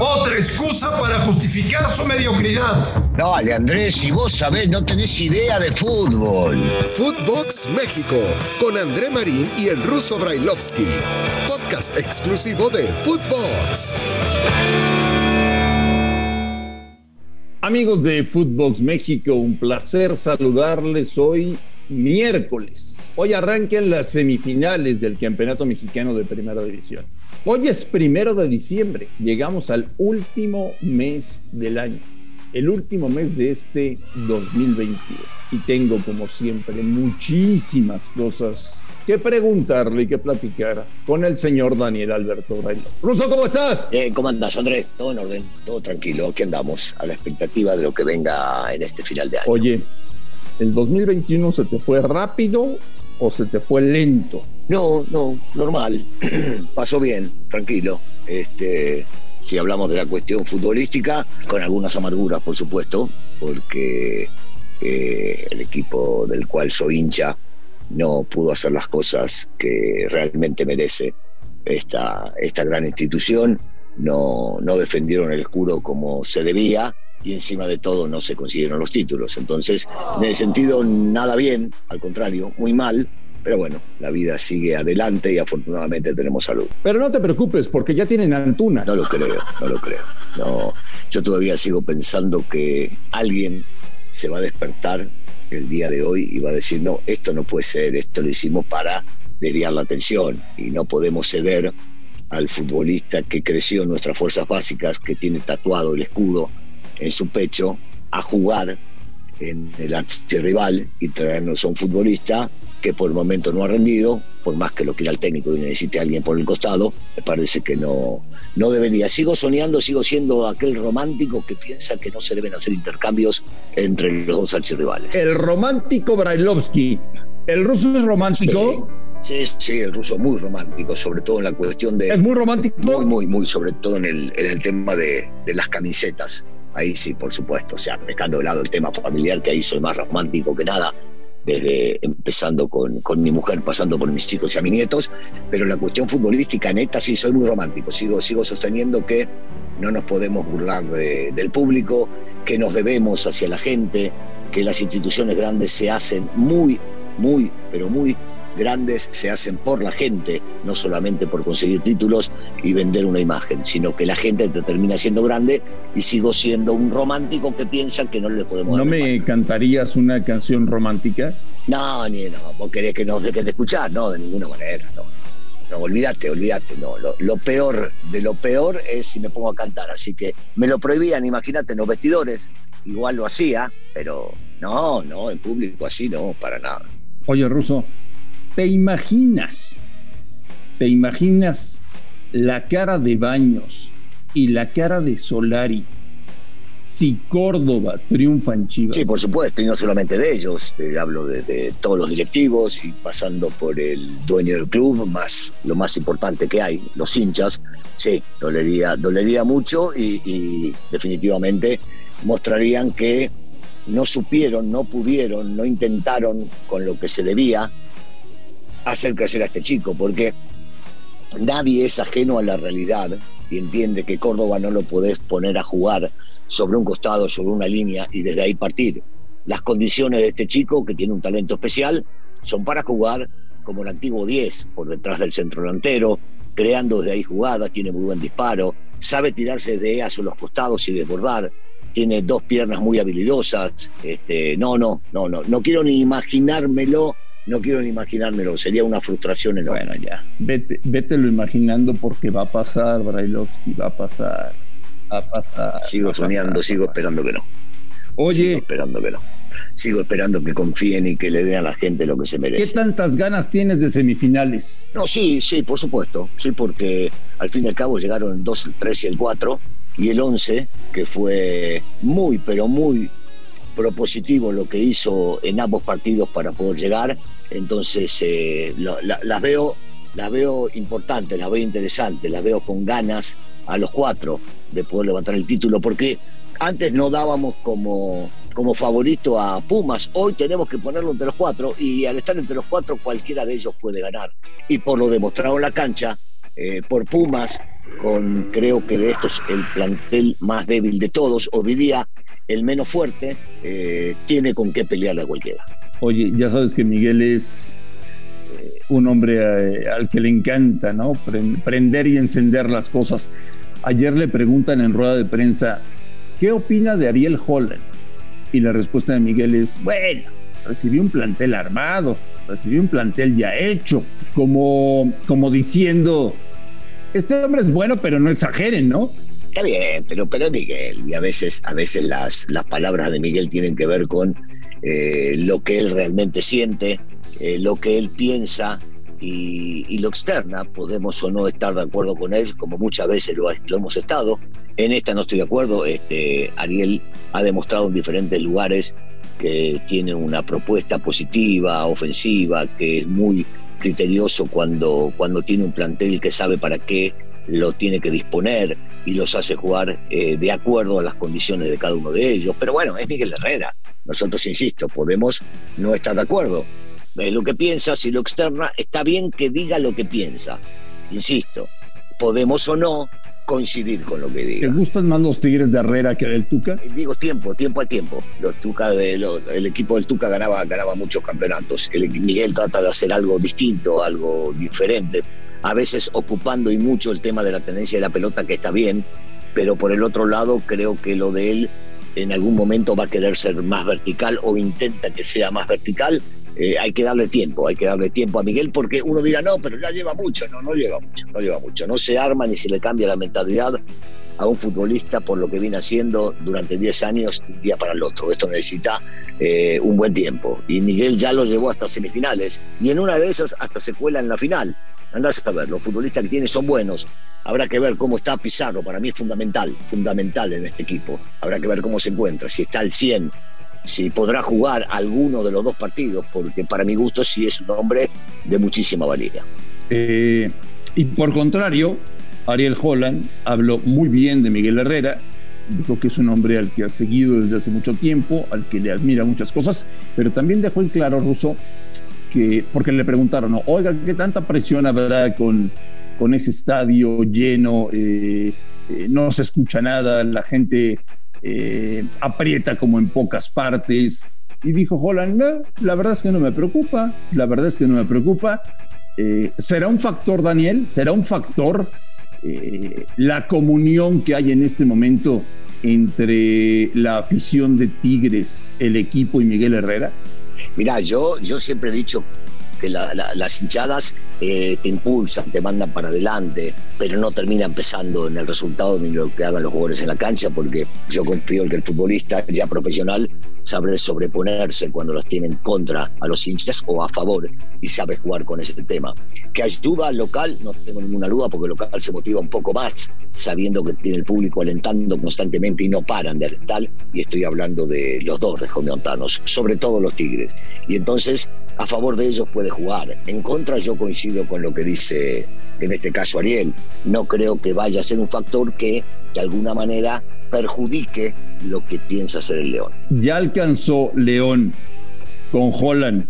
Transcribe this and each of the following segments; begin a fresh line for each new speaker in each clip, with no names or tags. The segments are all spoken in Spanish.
Otra excusa para justificar su mediocridad.
Dale, Andrés, si vos sabés, no tenés idea de fútbol.
Footbox México, con André Marín y el ruso Brailovsky. Podcast exclusivo de Footbox.
Amigos de Footbox México, un placer saludarles hoy miércoles. Hoy arrancan las semifinales del Campeonato Mexicano de Primera División. Hoy es primero de diciembre, llegamos al último mes del año, el último mes de este 2022. Y tengo, como siempre, muchísimas cosas que preguntarle y que platicar con el señor Daniel Alberto Brailo. Ruso, ¿cómo estás?
Eh, ¿Cómo andás, Andrés? Todo en orden, todo tranquilo. Aquí andamos a la expectativa de lo que venga en este final de año.
Oye, ¿el 2021 se te fue rápido o se te fue lento?
No, no, normal. Pasó bien, tranquilo. Este, si hablamos de la cuestión futbolística, con algunas amarguras, por supuesto, porque eh, el equipo del cual soy hincha no pudo hacer las cosas que realmente merece esta, esta gran institución. No, no defendieron el escudo como se debía y encima de todo no se consiguieron los títulos. Entonces, en ese sentido, nada bien, al contrario, muy mal. Pero bueno, la vida sigue adelante y afortunadamente tenemos salud.
Pero no te preocupes, porque ya tienen Antuna.
No lo creo, no lo creo. No, yo todavía sigo pensando que alguien se va a despertar el día de hoy y va a decir, no, esto no puede ser, esto lo hicimos para desviar la atención y no podemos ceder al futbolista que creció en nuestras fuerzas básicas, que tiene tatuado el escudo en su pecho, a jugar en el archirrival y traernos a un futbolista que por el momento no ha rendido, por más que lo quiera el técnico y necesite a alguien por el costado, me parece que no, no debería. Sigo soñando, sigo siendo aquel romántico que piensa que no se deben hacer intercambios entre los dos archirrivales.
El romántico Brailovsky. ¿El ruso es romántico?
Sí, sí, el ruso muy romántico, sobre todo en la cuestión de...
¿Es muy romántico?
Muy, muy, muy, sobre todo en el, en el tema de, de las camisetas. Ahí sí, por supuesto, o sea, dejando de lado el tema familiar, que ahí soy más romántico que nada, desde empezando con, con, mi mujer, pasando por mis hijos y a mis nietos, pero la cuestión futbolística neta sí soy muy romántico, sigo, sigo sosteniendo que no nos podemos burlar de, del público, que nos debemos hacia la gente, que las instituciones grandes se hacen muy, muy, pero muy grandes se hacen por la gente, no solamente por conseguir títulos y vender una imagen, sino que la gente te termina siendo grande y sigo siendo un romántico que piensa que no le podemos
¿No me cantarías una canción romántica?
No, ni no, vos querés que nos dejen de escuchar, no, de ninguna manera, no. No, olvídate, olvídate, no. Lo, lo, peor de lo peor es si me pongo a cantar, así que me lo prohibían, imagínate, en los vestidores, igual lo hacía, pero no, no, en público así no, para nada.
Oye, Ruso, ¿Te imaginas? ¿Te imaginas la cara de Baños y la cara de Solari si Córdoba triunfa en Chivas?
Sí, por supuesto, y no solamente de ellos, hablo de, de, todos los directivos y pasando por el dueño del club, más lo más importante que hay, los hinchas. Sí, dolería, dolería mucho y, y definitivamente mostrarían que no supieron, no pudieron, no intentaron con lo que se debía hacer crecer a este chico, porque nadie es ajeno a la realidad y entiende que Córdoba no lo podés poner a jugar sobre un costado, sobre una línea y desde ahí partir. Las condiciones de este chico, que tiene un talento especial, son para jugar como el antiguo 10, por detrás del centro delantero, creando desde ahí jugadas, tiene muy buen disparo, sabe tirarse de hacia los costados y desbordar, tiene dos piernas muy habilidosas. Este, no, no, no, no, no quiero ni imaginármelo no quiero ni imaginármelo, sería una frustración enorme.
Bueno, ya, vete, vételo imaginando porque va a pasar, Brailovsky, va a pasar, va a pasar.
Sigo soñando, sigo esperando que no.
Oye.
Sigo esperando que no. Sigo esperando que confíen y que le den a la gente lo que se merece.
¿Qué tantas ganas tienes de semifinales?
No, sí, sí, por supuesto. Sí, porque al fin y al cabo llegaron el 2, el 3 y el 4 y el 11, que fue muy, pero muy propositivo lo que hizo en ambos partidos para poder llegar. Entonces eh, las veo, las veo importantes, las veo interesantes, las veo con ganas a los cuatro de poder levantar el título, porque antes no dábamos como, como favorito a Pumas, hoy tenemos que ponerlo entre los cuatro y al estar entre los cuatro cualquiera de ellos puede ganar. Y por lo demostrado en la cancha, eh, por Pumas, con creo que de estos el plantel más débil de todos, o diría el menos fuerte, eh, tiene con qué pelearle a cualquiera.
Oye, ya sabes que Miguel es eh, un hombre al que le encanta, ¿no? Prender y encender las cosas. Ayer le preguntan en rueda de prensa, ¿qué opina de Ariel Holland? Y la respuesta de Miguel es, bueno, recibió un plantel armado, recibió un plantel ya hecho, como, como diciendo, este hombre es bueno, pero no exageren, ¿no?
Está bien, pero, pero Miguel, y a veces, a veces las, las palabras de Miguel tienen que ver con eh, lo que él realmente siente, eh, lo que él piensa y, lo externa. Podemos o no estar de acuerdo con él, como muchas veces lo, lo hemos estado. En esta no estoy de acuerdo. Este, Ariel ha demostrado en diferentes lugares que tiene una propuesta positiva, ofensiva, que es muy criterioso cuando, cuando tiene un plantel que sabe para qué lo tiene que disponer y los hace jugar eh, de acuerdo a las condiciones de cada uno de ellos. Pero bueno, es Miguel Herrera. Nosotros, insisto, podemos no estar de acuerdo. Es lo que piensa, si lo externa, está bien que diga lo que piensa. Insisto, podemos o no coincidir con lo que diga.
¿Te gustan más los Tigres de Herrera que del Tuca?
Eh, digo tiempo, tiempo al tiempo. Los Tuca de, el equipo del Tuca ganaba, ganaba muchos campeonatos. El, Miguel trata de hacer algo distinto, algo diferente. A veces ocupando y mucho el tema de la tendencia de la pelota, que está bien, pero por el otro lado creo que lo de él en algún momento va a querer ser más vertical o intenta que sea más vertical eh, hay que darle tiempo, hay que darle tiempo a Miguel porque uno dirá, no, pero ya lleva mucho, no, no lleva mucho, no lleva mucho, no se arma ni se le cambia la mentalidad a un futbolista por lo que viene haciendo durante 10 años un día para el otro. Esto necesita eh, un buen tiempo. Y Miguel ya lo llevó hasta semifinales y en una de esas hasta se cuela en la final. Andás a ver, los futbolistas que tiene son buenos. Habrá que ver cómo está Pizarro, para mí es fundamental, fundamental en este equipo. Habrá que ver cómo se encuentra, si está al 100, si podrá jugar alguno de los dos partidos, porque para mi gusto sí es un hombre de muchísima valía.
Eh, y por contrario, Ariel Holland habló muy bien de Miguel Herrera, dijo que es un hombre al que ha seguido desde hace mucho tiempo, al que le admira muchas cosas, pero también dejó en claro, Russo, que, porque le preguntaron, oiga, ¿qué tanta presión habrá con, con ese estadio lleno? Eh, eh, no se escucha nada, la gente eh, aprieta como en pocas partes. Y dijo Holland, la verdad es que no me preocupa, la verdad es que no me preocupa. Eh, ¿Será un factor, Daniel? ¿Será un factor eh, la comunión que hay en este momento entre la afición de Tigres, el equipo y Miguel Herrera?
Mira, yo, yo siempre he dicho que las hinchadas eh, te impulsan, te mandan para adelante, pero no termina empezando en el resultado ni lo que hagan los jugadores en la cancha, porque yo confío en que el futbolista ya profesional sabe sobreponerse cuando los tienen contra a los hinchas o a favor y sabe jugar con ese tema. Que ayuda al local, no tengo ninguna duda, porque el local se motiva un poco más, sabiendo que tiene el público alentando constantemente y no paran de alentar, y estoy hablando de los dos regiomontanos, sobre todo los Tigres. Y entonces, a favor de ellos puede jugar. En contra, yo coincido con lo que dice en este caso Ariel. No creo que vaya a ser un factor que de alguna manera perjudique lo que piensa hacer el León.
¿Ya alcanzó León con Holland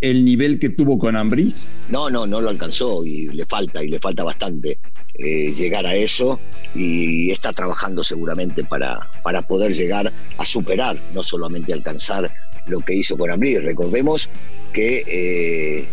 el nivel que tuvo con Ambriz?
No, no, no lo alcanzó y le falta, y le falta bastante eh, llegar a eso y está trabajando seguramente para, para poder llegar a superar, no solamente alcanzar lo que hizo con Ambriz. Recordemos que eh,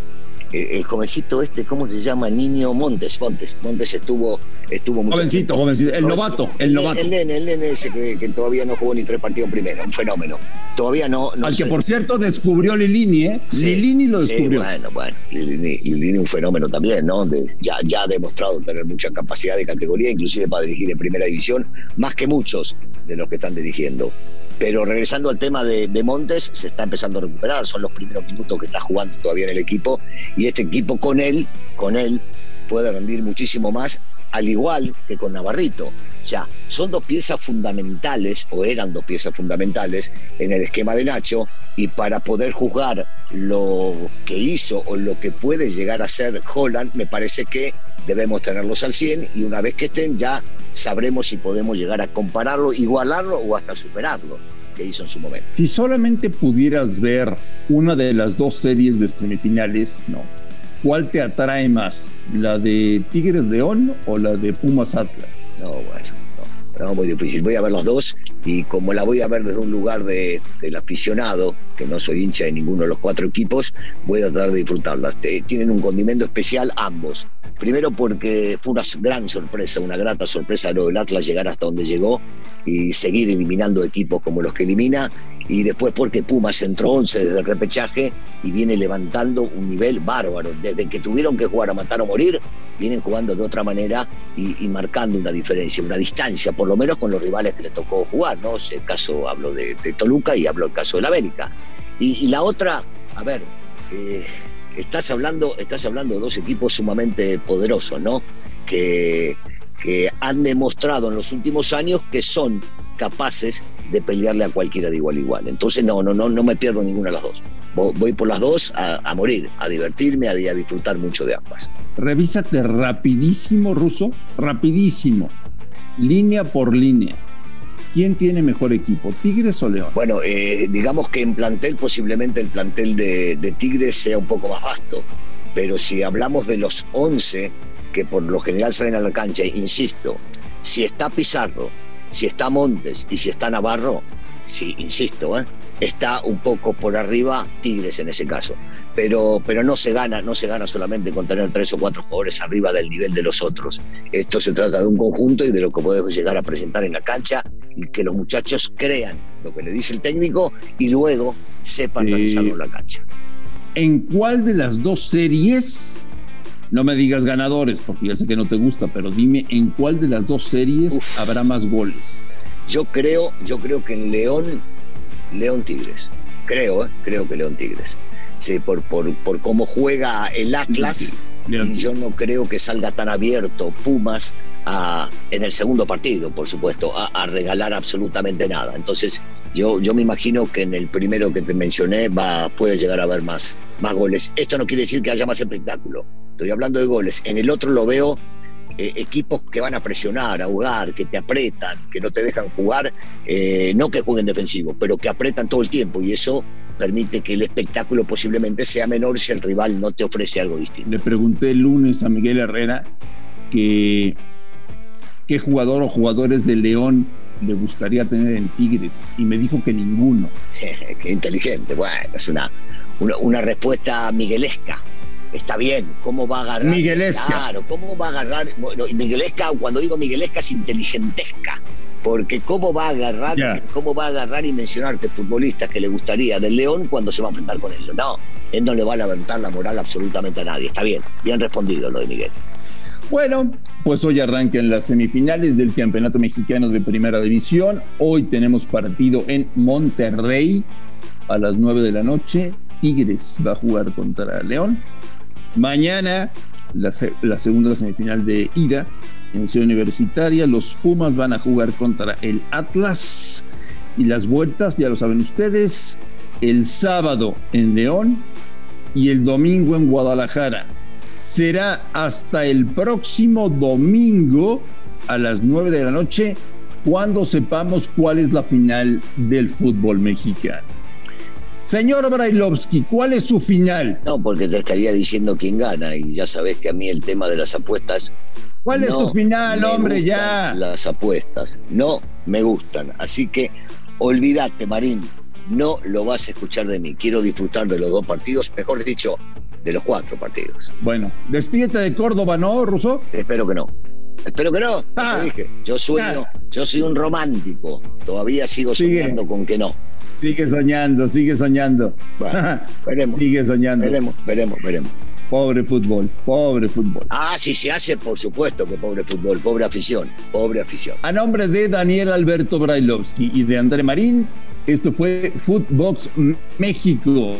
el jovencito este, ¿cómo se llama? Niño Montes, Montes. Montes estuvo, estuvo
mucho Jovencito, jovencito, el novato, el novato.
El, nene, el nene ese que, todavía no jugó ni tres partidos primero, un fenómeno. Todavía no.
Al que por cierto descubrió Lilini, ¿eh? Lilini lo descubrió.
Sí, bueno, bueno, Lilini, Lilini, un fenómeno también, ¿no? ya, ya ha demostrado tener mucha capacidad de categoría, inclusive para dirigir en primera división, más que muchos de los que están dirigiendo. Pero regresando al tema de, Montes, se está empezando a recuperar, son los primeros minutos que está jugando todavía en el equipo y este equipo con él, con él puede rendir muchísimo más, al igual que con Navarrito. O sea, son dos piezas fundamentales, o eran dos piezas fundamentales en el esquema de Nacho, y para poder juzgar lo que hizo o lo que puede llegar a ser Holland, me parece que debemos tenerlos al 100 y una vez que estén ya sabremos si podemos llegar a compararlo, igualarlo o hasta superarlo que hizo en su momento.
Si solamente pudieras ver una de las dos series de semifinales, no. ¿cuál te atrae más? ¿La de Tigres León o la de Pumas Atlas?
No, bueno no, muy difícil. Voy a ver los dos y como la voy a ver desde un lugar de, del aficionado, que no soy hincha de ninguno de los cuatro equipos, voy a tratar de disfrutarlas. Tienen un condimento especial ambos. Primero porque fue una gran sorpresa, una grata sorpresa lo del Atlas llegar hasta donde llegó y seguir eliminando equipos como los que elimina. Y después porque Pumas entró 11 desde el repechaje y viene levantando un nivel bárbaro. Desde que tuvieron que jugar a matar o morir, vienen jugando de otra manera y, marcando una diferencia, una distancia, por lo menos con los rivales que le tocó jugar. ¿no? El caso hablo de, Toluca y hablo del caso de la América. Y, la otra, a ver, eh, estás, hablando, estás hablando de dos equipos sumamente poderosos, ¿no? Que que han demostrado en los últimos años que son capaces de pelearle a cualquiera de igual a igual. Entonces no, no, no, no me pierdo ninguna de las dos. Voy por las dos a, morir, a divertirme, a, a, disfrutar mucho de ambas.
Revísate rapidísimo, Ruso, rapidísimo, línea por línea. ¿Quién tiene mejor equipo, Tigres o León?
Bueno, eh, digamos que en plantel posiblemente el plantel de, de Tigres sea un poco más vasto, pero si hablamos de los 11 que por lo general salen a la cancha, insisto, si está Pizarro, si está Montes y si está Navarro, sí, insisto, ¿eh? está un poco por arriba Tigres en ese caso. Pero, pero no se gana, no se gana solamente con tener tres o cuatro jugadores arriba del nivel de los otros. Esto se trata de un conjunto y de lo que podemos llegar a presentar en la cancha y que los muchachos crean lo que le dice el técnico y luego sepan realizarlo en la cancha.
¿En cuál de las dos series no me digas ganadores, porque ya sé que no te gusta, pero dime en cuál de las dos series habrá más goles.
Yo creo, yo creo que en León, León Tigres. Creo, ¿eh? creo que León Tigres. Sí, por, por, por cómo juega el Atlas. Y yo no creo que salga tan abierto Pumas a, en el segundo partido, por supuesto, a, regalar absolutamente nada. Entonces, yo, yo me imagino que en el primero que te mencioné va, puede llegar a haber más, más goles. Esto no quiere decir que haya más espectáculo estoy hablando de goles. En el otro lo veo eh, equipos que van a presionar, a jugar, que te apretan, que no te dejan jugar, eh, no que jueguen defensivo, pero que apretan todo el tiempo y eso permite que el espectáculo posiblemente sea menor si el rival no te ofrece algo distinto.
Le pregunté el lunes a Miguel Herrera que qué jugador o jugadores de León le gustaría tener en Tigres y me dijo que ninguno.
qué inteligente, bueno, es una, una, una respuesta miguelesca está bien, ¿cómo va a agarrar?
Miguelesca.
Claro, ¿cómo va a agarrar? Bueno, Miguelesca, cuando digo Miguelesca es inteligentesca, porque ¿cómo va a agarrar, cómo va a agarrar y mencionarte futbolistas que le gustaría del León cuando se va a enfrentar con ellos? No, él no le va a levantar la moral absolutamente a nadie. Está bien, bien respondido lo de Miguel.
Bueno, pues hoy arrancan las semifinales del Campeonato Mexicano de Primera División. Hoy tenemos partido en Monterrey a las 9 de la noche. Tigres va a jugar contra León. Mañana, la, segunda semifinal de ida en Ciudad Universitaria, los Pumas van a jugar contra el Atlas. Y las vueltas, ya lo saben ustedes, el sábado en León y el domingo en Guadalajara. Será hasta el próximo domingo a las 9 de la noche cuando sepamos cuál es la final del fútbol mexicano. Señor Brailovsky, ¿cuál es su final?
No, porque te estaría diciendo quién gana y ya sabes que a mí el tema de las apuestas.
¿Cuál es tu final, hombre, ya?
Las apuestas no me gustan, así que olvídate, Marín, no lo vas a escuchar de mí. Quiero disfrutar de los dos partidos, mejor dicho, de los cuatro partidos.
Bueno, despídete de Córdoba, ¿no, Russo?
Espero que no. Espero que no. Ah, dije. Yo sueño, yo soy un romántico. Todavía sigo soñando con que no.
Sigue soñando, sigue soñando.
veremos.
Sigue soñando.
Veremos, veremos, veremos.
Pobre fútbol, pobre fútbol.
Ah, si se hace, por supuesto que pobre fútbol, pobre afición, pobre afición.
A nombre de Daniel Alberto Brailovsky y de André Marín, esto fue Footbox México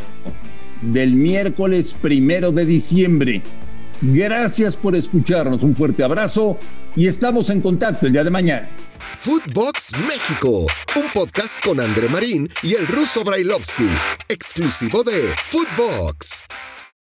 del miércoles primero de diciembre. Gracias por escucharnos, un fuerte abrazo y estamos en contacto el día de mañana.
Footbox México, un podcast con André Marín y el ruso Brailovsky, exclusivo de Footbox.